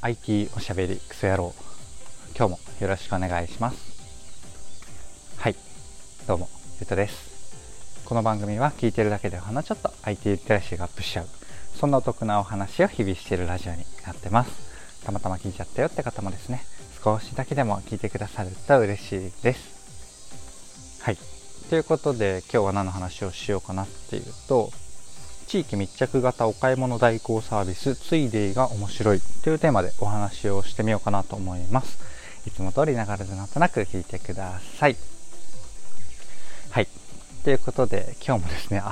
IT おしゃべりクソ野郎。今日もよろしくお願いします。はいどうもゆうとです。この番組は聞いてるだけでほんのちょっと IT リテラシーがアップしちゃうそんなお得なお話を日々しているラジオになってます。たまたま聞いちゃったよって方もですね。少しだけでも聞いてくださると嬉しいです。はい。ということで今日は何の話をしようかなっていうと地域密着型お買い物代行サービスついでいが面白いというテーマでお話をしてみようかなと思います。いつも通りながらでなんとなく聞いてください。はい。ということで今日もですね、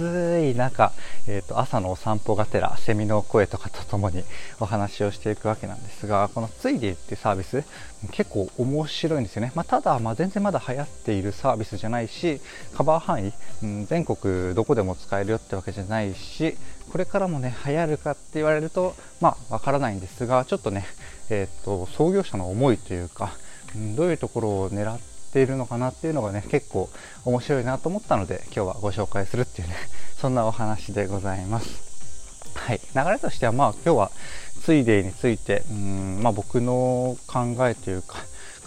暑い中、えーと、朝のお散歩がてらセミの声とかとともにお話をしていくわけなんですがこのついでってサービス結構面白いんですよね、まあ、ただまあ全然まだ流行っているサービスじゃないしカバー範囲、うん、全国どこでも使えるよってわけじゃないしこれからもね流行るかって言われるとまあわからないんですがちょっとね、えーと、創業者の思いというか、ん、どういうところを狙ってているのかなっていうのがね結構面白いなと思ったので今日はご紹介するっていうね そんなお話でございます。はい、流れとしてはまあ今日はついでについてうん、まあ、僕の考えというか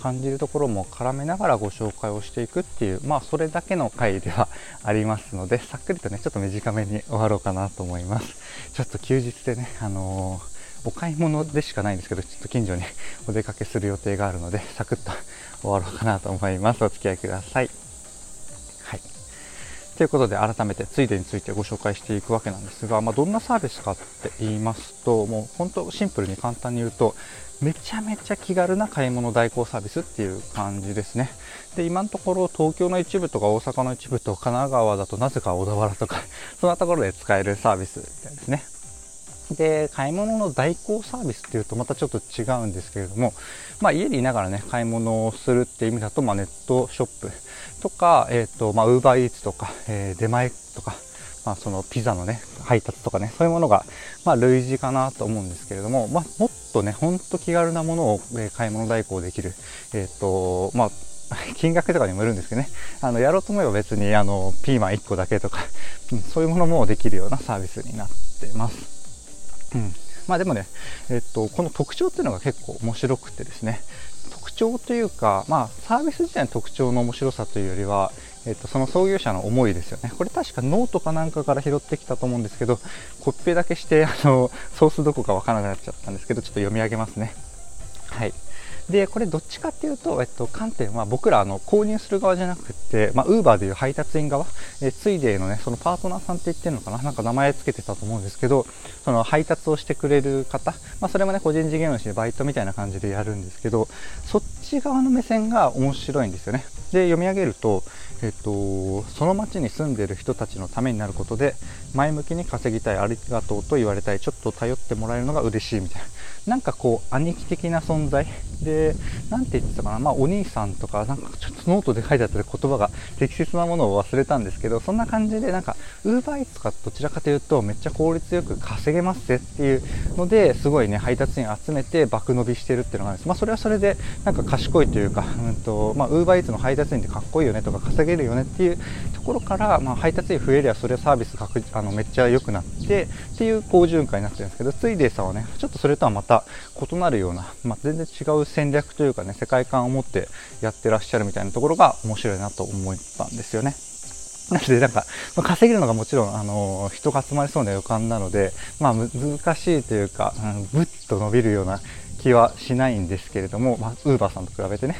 感じるところも絡めながらご紹介をしていくっていうまあそれだけの回ではありますのでさっくりとねちょっと短めに終わろうかなと思いますちょっと休日でねあのーお買い物でしかないんですけど、ちょっと近所にお出かけする予定があるので、サクッと終わろうかなと思います。お付き合いください。はい。ということで、改めてついでについてご紹介していくわけなんですが、まあ、どんなサービスかって言いますと、もう本当シンプルに簡単に言うと、めちゃめちゃ気軽な買い物代行サービスっていう感じですね。で、今のところ東京の一部とか大阪の一部と神奈川だとなぜか小田原とか、そんなところで使えるサービスみたいですね。で、買い物の代行サービスっていうとまたちょっと違うんですけれども、まあ、家にいながらね、買い物をするっていう意味だと、まあ、ネットショップとか、えっ、ー、と、まあ、ウーバーイーツとか、えー、出前とか、まあ、そのピザのね、配達とかね、そういうものが、まあ、類似かなと思うんですけれども、まあ、もっとね、ほんと気軽なものを、え、買い物代行できる、えっ、と、まあ、金額とかにもよるんですけどね、あの、やろうと思えば別に、あの、ピーマン1個だけとか、うん、そういうものもできるようなサービスになってます。うん、まあでもね、えっと、この特徴っていうのが結構面白くてですね。特徴というか、まあ、サービス自体の特徴の面白さというよりは、えっと、その創業者の思いですよね。これ確かノートかなんかから拾ってきたと思うんですけどコッペだけしてあのソースどこかわからなくなっちゃったんですけどちょっと読み上げますね。はい。でこれどっちかっていうと、えっと、観点は僕らあの購入する側じゃなくて、まあ、ウーバーでいう配達員側、えついでのねそのパートナーさんって言ってるのかななんか名前つけてたと思うんですけどその配達をしてくれる方、まあ、それもね個人事業主でバイトみたいな感じでやるんですけどそっち側の目線が面白いんですよね。で読み上げるとえっと、その町に住んでいる人たちのためになることで前向きに稼ぎたいありがとうと言われたいちょっと頼ってもらえるのが嬉しいみたいな。なんかこう兄貴的な存在。で何て言ってたかな。まあお兄さんとかなんかちょっとノートで書いてあった言葉が適切なものを忘れたんですけどそんな感じでなんかウーバーイーツとかどちらかというとめっちゃ効率よく稼げますぜっていうのですごいね配達員集めて爆伸びしてるっていうのがあるんです。まあそれはそれでなんか賢いというかうんとまあウーバーイーツの配達員ってかっこいいよねとか稼げるよねっていうところから、まあ、配達員増えりゃそれはサービス確あのめっちゃ良くなってっていう好循環になってるんですけどついでさんはねちょっとそれとはまた異なるような、まあ、全然違う戦略というかね世界観を持ってやってらっしゃるみたいなところが面白いなと思ったんですよね。なので、なんか、まあ、稼げるのがもちろん、あの人が集まりそうな予感なので、まあ、難しいというか、うん、ぶっと伸びるような気はしないんですけれども、まあ、ウーバーさんと比べてね。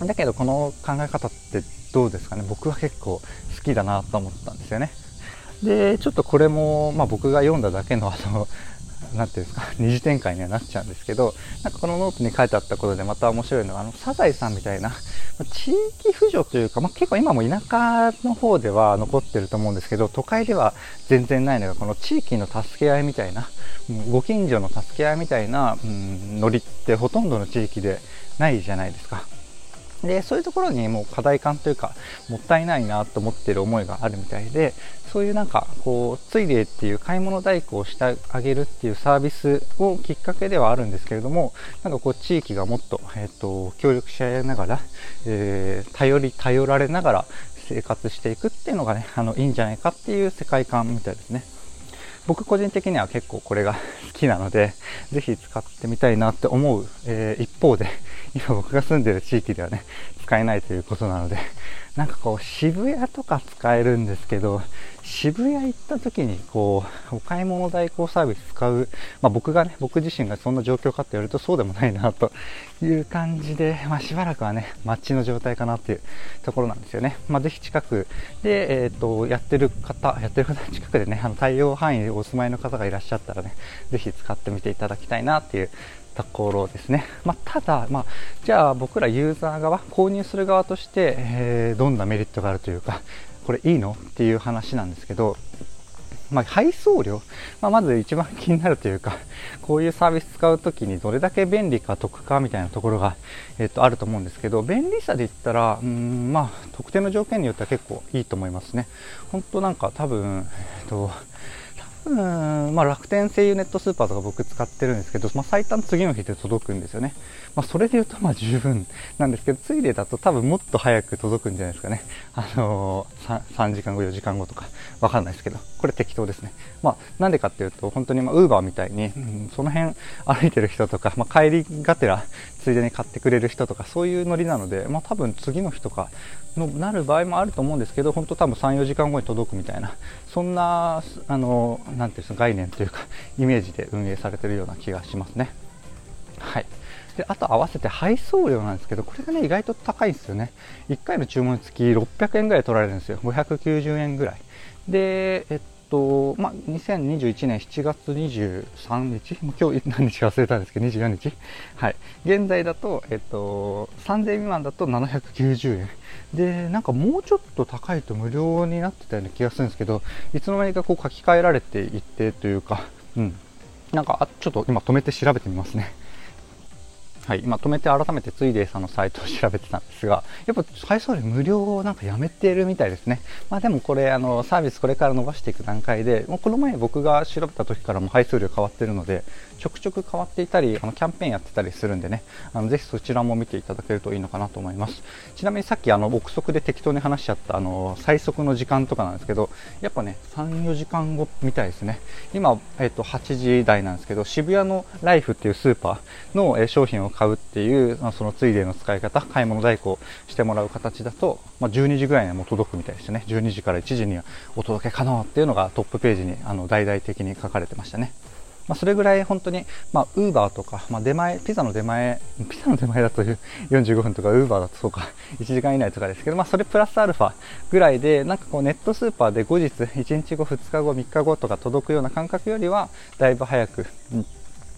うん、だけど、この考え方ってどうですかね。僕は結構好きだなと思ったんですよね。でちょっとこれも、まあ、僕が読んだだけのあの何ていうんですか 二次展開にはなっちゃうんですけどなんかこのノートに書いてあったことでまた面白いのがあのサザエさんみたいな 地域扶助というか、まあ、結構今も田舎の方では残ってると思うんですけど都会では全然ないのがこの地域の助け合いみたいなご近所の助け合いみたいな、うん、ノリってほとんどの地域でないじゃないですか。でそういうところにもう課題感というかもったいないなと思ってる思いがあるみたいでそういうなんかこうついでっていう買い物代行をしてあげるっていうサービスをきっかけではあるんですけれどもなんかこう地域がもっと,、えーと、協力し合いながら、えー、頼り頼られながら生活していくっていうのがねあのいいんじゃないかっていう世界観みたいですね。僕個人的には結構これが 好きなので、ぜひ使ってみたいなって思う、えー、一方で、今僕が住んでる地域ではね、使えないということなので、なんかこう渋谷とか使えるんですけど、渋谷行った時にこう、お買い物代行サービス使う、まあ僕がね、僕自身がそんな状況かって言われるとそうでもないなという感じで、まあしばらくはね、待ちの状態かなっていうところなんですよね。まあぜひ近くで、えっ、ー、と、やってる方、やってる方近くでね、あの対応範囲でお住まいの方がいらっしゃったらね、ぜひ使ってみていただきたいなっていうところですね。まあ、ただ、まあ、じゃあ僕らユーザー側、購入する側として、えー、どんなメリットがあるというか、これいいのっていう話なんですけど、まあ、配送料、まあ、まず一番気になるというか、こういうサービス使うときにどれだけ便利か得かみたいなところが、えっと、あると思うんですけど、便利さで言ったら、うん、まあ、特定の条件によっては結構いいと思いますね。本当なんか多分、えっと、うんまあ、楽天声優ネットスーパーとか僕使ってるんですけど、まあ、最短次の日で届くんですよね。まあ、それで言うとまあ十分なんですけど、ついでだと多分もっと早く届くんじゃないですかね。あのー、3, 3時間後、4時間後とか、わかんないですけど、これ適当ですね。まあ、なんでかっていうと、本当にまあ、ウーバーみたいに、うん、その辺歩いてる人とか、まあ、帰りがてら、ついでに買ってくれる人とか、そういうノリなので、まあ、多分次の日とかのなる場合もあると思うんですけど、本当多分3、4時間後に届くみたいな、そんな、あのー、なんていうんですか、概念というか、イメージで運営されてるような気がしますね。はい。であと合わせて配送料なんですけど、これがね、意外と高いんですよね。1回の注文につき600円ぐらい取られるんですよ。590円ぐらい。で、えっと、まあ、2021年7月23日、今日何日か忘れたんですけど、24日？はい。現在だと、えっと、3000未満だと790円。で、なんかもうちょっと高いと無料になってたような気がするんですけど、いつの間にかこう書き換えられていってというか、うん。なんか、ちょっと今止めて調べてみますね。はい、今止めて改めてついでさんのサイトを調べてたんですが、やっぱ配送料無料をなんかやめてるみたいですね。まあでもこれあのサービスこれから伸ばしていく段階で、もうこの前僕が調べた時からも配送料変わってるので、ちょくちょく変わっていたり、あのキャンペーンやってたりするんでね、あのぜひそちらも見ていただけるといいのかなと思います。ちなみにさっきあの憶測で適当に話しちゃったあの最速の時間とかなんですけど、やっぱね、3、4時間後みたいですね。今、えっと8時台なんですけど、渋谷のライフっていうスーパーの、え商品を買うっていう、そのついでの使い方、買い物代行してもらう形だと、まあ、12時ぐらいにはもう届くみたいですね。12時から1時にはお届け可能っていうのがトップページにあの大々的に書かれてましたね。まあ、それぐらい本当に、まあ、ウーバーとか、まあ、出前、ピザの出前、ピザの出前だという45分とか、ウーバーだとそうか、1時間以内とかですけど、まあ、それプラスアルファぐらいで、なんかこう、ネットスーパーで後日、1日後、2日後、3日後とか届くような感覚よりは、だいぶ早く、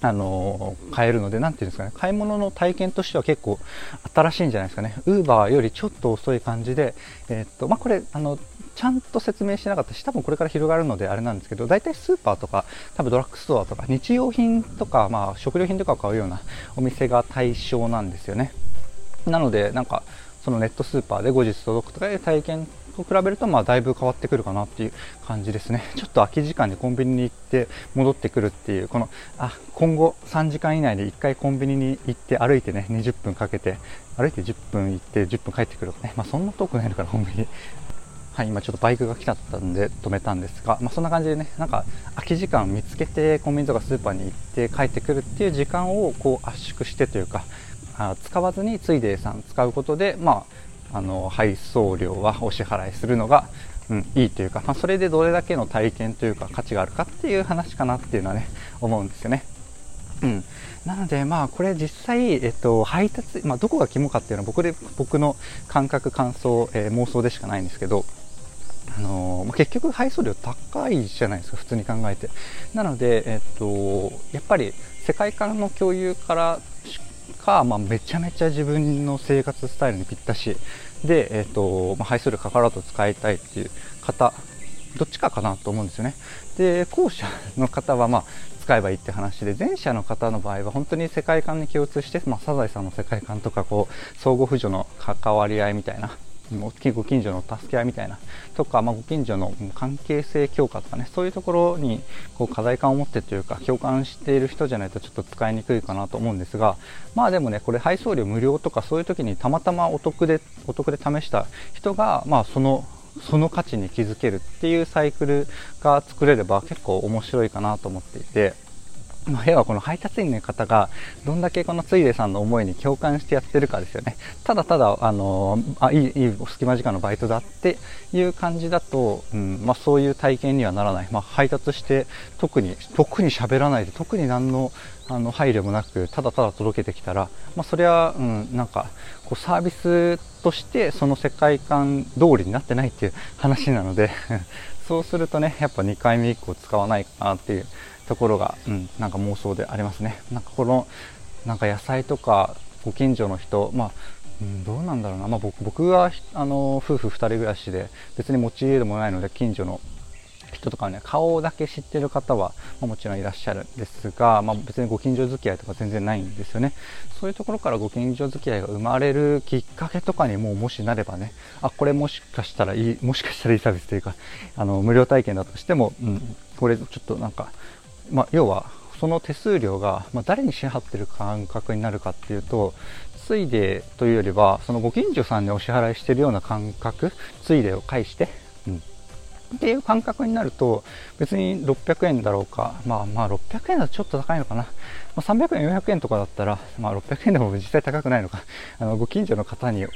あの買えるので、なんていうんですかね、買い物の体験としては結構新しいんじゃないですかね。ウーバーよりちょっと遅い感じで、えー、っと、まあ、これ、あの、ちゃんと説明してなかったし、多分これから広がるのであれなんですけど、大体スーパーとか、多分ドラッグストアとか、日用品とか、まあ、食料品とかを買うようなお店が対象なんですよね。なので、なんか、そのネットスーパーで後日届くとかいう体験と比べるとまあだいぶ変わってくるかなっていう感じですね。ちょっと空き時間にコンビニに行って戻ってくるっていう、この、あ、今後3時間以内で1回コンビニに行って歩いてね、20分かけて、歩いて10分行って10分帰ってくるとね。まあそんな遠くないのかな、コンビニ。はい、今ちょっとバイクが来ちゃったんで止めたんですが、まあ、そんな感じでね、なんか空き時間見つけてコンビニとかスーパーに行って帰ってくるっていう時間をこう圧縮してというか、あ使わずについでさん使うことで、まあ、あの配送料はお支払いするのが、うん、いいというか、まあ、それでどれだけの体験というか価値があるかっていう話かなっていうのはね思うんですよね。うん、なので、まあ、これ実際、えっと、配達、まあ、どこが肝かっていうのは僕で僕の感覚、感想、えー、妄想でしかないんですけど、あのー、結局配送料高いじゃないですか、普通に考えて。なので、えっと、やっぱり世界観の共有からか、まあ、めちゃめちゃ自分の生活スタイルにぴったし。で、えーとまあ、配数量かからず使いたいっていう方どっちかかなと思うんですよね。で後者の方はまあ使えばいいって話で前者の方の場合は本当に世界観に共通して、まあ、サザエさんの世界観とかこう相互扶助の関わり合いみたいなご近所の助け合いみたいなとか、まあ、ご近所の関係性強化とかねそういうところにこう課題感を持ってというか共感している人じゃないとちょっと使いにくいかなと思うんですがまあでもねこれ配送料無料とかそういう時にたまたまお得でお得で試した人がまあそのその価値に気づけるっていうサイクルが作れれば結構面白いかなと思っていてまあ、要はこの配達員の方がどんだけこのついでさんの思いに共感してやってるかですよね。ただただ、あのあいい、いい隙間時間のバイトだっていう感じだと、うんまあ、そういう体験にはならない。まあ、配達して特に、特に喋らないで、特に何のあの配慮もなく、ただただ届けてきたら、まあ、それは、うん、なんか、こうサービスとしてその世界観通りになってないっていう話なので そうするとね、やっぱ2回目以降使わないかなっていうところが、うん、なんか妄想でありますね。なんかこのなんか野菜とかご近所の人、まあうん、どうなんだろうな、まあ、僕はあの夫婦2人暮らしで別に持ち家でもないので近所の人とかね顔だけ知ってる方は、まあ、もちろんいらっしゃるんですが、まあ、別にご近所付き合いとか全然ないんですよねそういうところからご近所付き合いが生まれるきっかけとかにももしなればねあこれもしかしたらいいもしかしたらいいサービスというかあの無料体験だとしても、うん、これちょっとなんかまあ、要はその手数料が、まあ、誰に支払ってる感覚になるかっていうとついでというよりはそのご近所さんにお支払いしてるような感覚ついでを返して、うん、っていう感覚になると別に600円だろうかまあまあ600円だとちょっと高いのかな、まあ、300円400円とかだったら、まあ、600円でも実際高くないのか。あのご近所の方に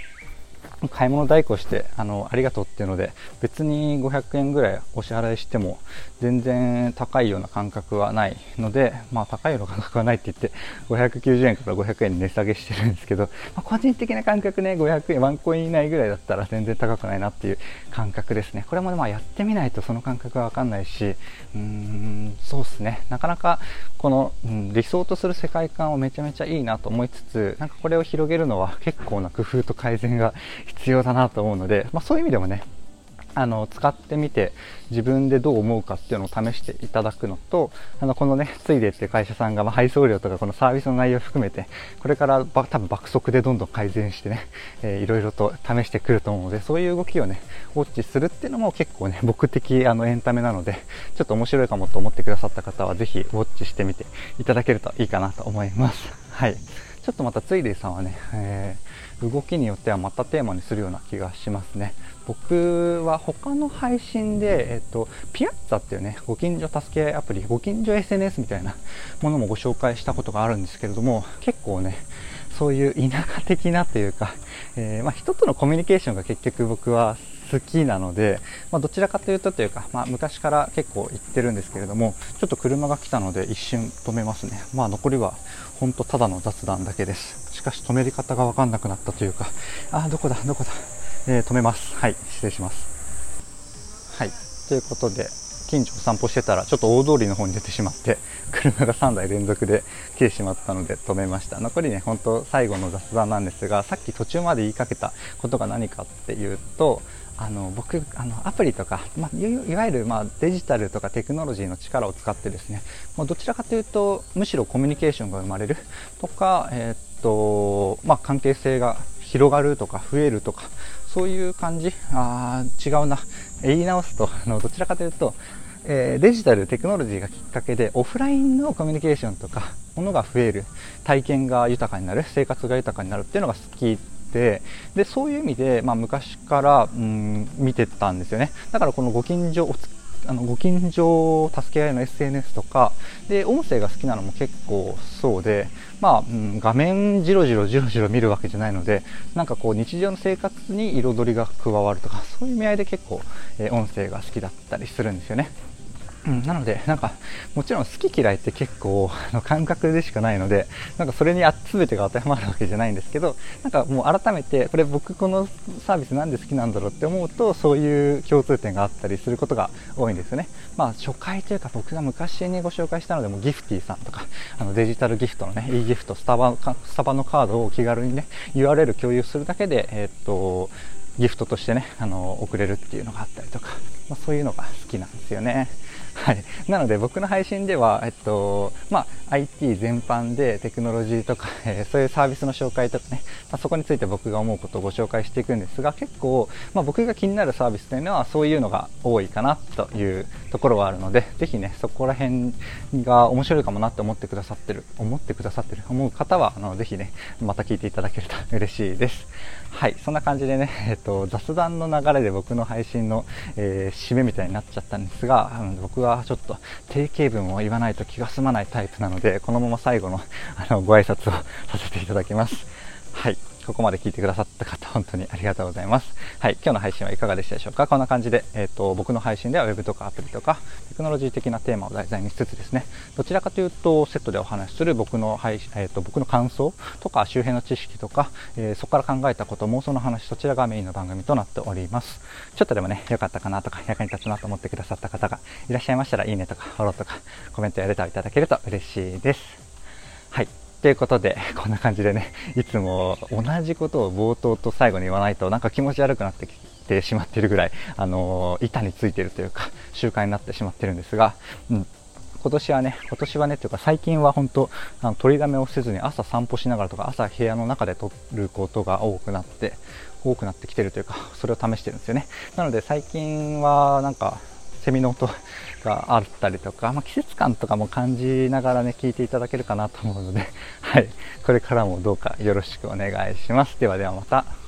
買い物代行してあのありがとうっていうので別に500円ぐらいお支払いしても全然高いような感覚はないのでまあ高いような感覚はないって言って590円から500円に値下げしてるんですけど、まあ、個人的な感覚ね500円ワンコイン以内ぐらいだったら全然高くないなっていう感覚ですね。これもねまあやってみないとその感覚はわかんないしうーんそうですね。なかなかこの、うん、理想とする世界観をめちゃめちゃいいなと思いつつなんかこれを広げるのは結構な工夫と改善が必要だなと思うので、まあ、そういう意味でもねあの使ってみて自分でどう思うかっていうのを試していただくのとあのこのねついでっていう会社さんが、ま配送料とかこのサービスの内容を含めてこれからば多分爆速でどんどん改善してね、えー、いろいろと試してくると思うのでそういう動きをねウォッチするっていうのも結構ね僕的あのエンタメなのでちょっと面白いかもと思ってくださった方は是非ウォッチしてみていただけるといいかなと思います。はい。ちょっとまたついでさんはね、えー、動きによってはまたテーマにするような気がしますね僕は他の配信で、えっと、ピアッツァっていうね、ご近所助け合いアプリ、ご近所 SNS みたいなものもご紹介したことがあるんですけれども、結構ね、そういう田舎的なというか、えー、まあ、人とのコミュニケーションが結局僕は好きなので、まあ、どちらかというとというか、まあ、昔から結構行ってるんですけれども、ちょっと車が来たので一瞬止めますね。まあ残りは本当ただの雑談だけです。しかし止めり方が分かんなくなったというか、あ、どこだ、どこだ。えー、止めます。はい、失礼します。はい、ということで、近所を散歩してたら、ちょっと大通りの方に出てしまって、車が3台連続で来てしまったので止めました。残りね、本当最後の雑談なんですが、さっき途中まで言いかけたことが何かっていうと、あの僕あのアプリとか、まあ、いわゆる、まあ、デジタルとかテクノロジーの力を使ってですねもうどちらかというとむしろコミュニケーションが生まれる。とか、えー、っとまあ、関係性が広がるとか増えるとかそういう感じあ違うな。言い直すとあのどちらかというと、えー、デジタルテクノロジーがきっかけでオフラインのコミュニケーションとかものが増える。体験が豊かになる。生活が豊かになるっていうのが好きででそういう意味で、まあ、昔から、うん、見てたんですよねだからこのご近所あのご近所助け合いの SNS とかで音声が好きなのも結構そうでまあ、うん、画面じろじろじろじろ見るわけじゃないのでなんかこう日常の生活に彩りが加わるとかそういう意味合いで結構、えー、音声が好きだったりするんですよね。うん、なので、なんか、もちろん好き嫌いって結構、あの感覚でしかないので、なんかそれに全てが当てはまるわけじゃないんですけど、なんかもう改めて、これ僕このサービスなんで好きなんだろうって思うと、そういう共通点があったりすることが多いんですよね。まあ、初回というか僕が昔にご紹介したのでも、ギフティさんとか、あのデジタルギフトのね、e ギフト、スタバ、スタバのカードを気軽にね、URL 共有するだけで、えー、っと、ギフトとしてね、あの、送れるっていうのがあったりとか、まあ、そういうのが好きなんですよね。はい、なので僕の配信では、えっとまあ、IT 全般でテクノロジーとか、えー、そういうサービスの紹介とかね、まあ、そこについて僕が思うことをご紹介していくんですが結構、まあ、僕が気になるサービスというのはそういうのが多いかなというところはあるのでぜひねそこら辺が面白いかもなって思ってくださってる思ってくださってる思う方はあのぜひねまた聞いていただけると 嬉しいです。はい。そんな感じでね、えっと、雑談の流れで僕の配信の、えー、締めみたいになっちゃったんですが僕はちょっと定型文を言わないと気が済まないタイプなのでこのまま最後のあのご挨拶をさせていただきます。はい。ここまで聞いてくださった方、本当にありがとうございます。はい、今日の配信はいかがでしたでしょうか？こんな感じで、えっ、ー、と、僕の配信では Web とかアプリとか、テクノロジー的なテーマを題材にしつつですね、どちらかというと、セットでお話しする僕の配信、えっ、ー、と、僕の感想とか、周辺の知識とか、えー、そこから考えたこと、妄想の話、そちらがメインの番組となっております。ちょっとでもね、良かったかなとか、役に立つなと思ってくださった方がいらっしゃいましたら、いいねとか、フォローとか、コメントやレターいただけると嬉しいです。はい。ということで、こんな感じでね、いつも同じことを冒頭と最後に言わないとなんか気持ち悪くなってきてしまっているぐらい、あのー、板についているというか、習慣になってしまってるんですが、うん。今年はね、今年はね、というか最近は本当、あの取りだめをせずに朝散歩しながらとか、朝部屋の中で撮ることが多くなって、多くなってきてるというか、それを試してるんですよね。なので最近はなんか、セミの音があったりとか、まあ、季節感とかも感じながらね、聞いていただけるかなと思うので、はい、これからもどうかよろしくお願いします。ではではまた。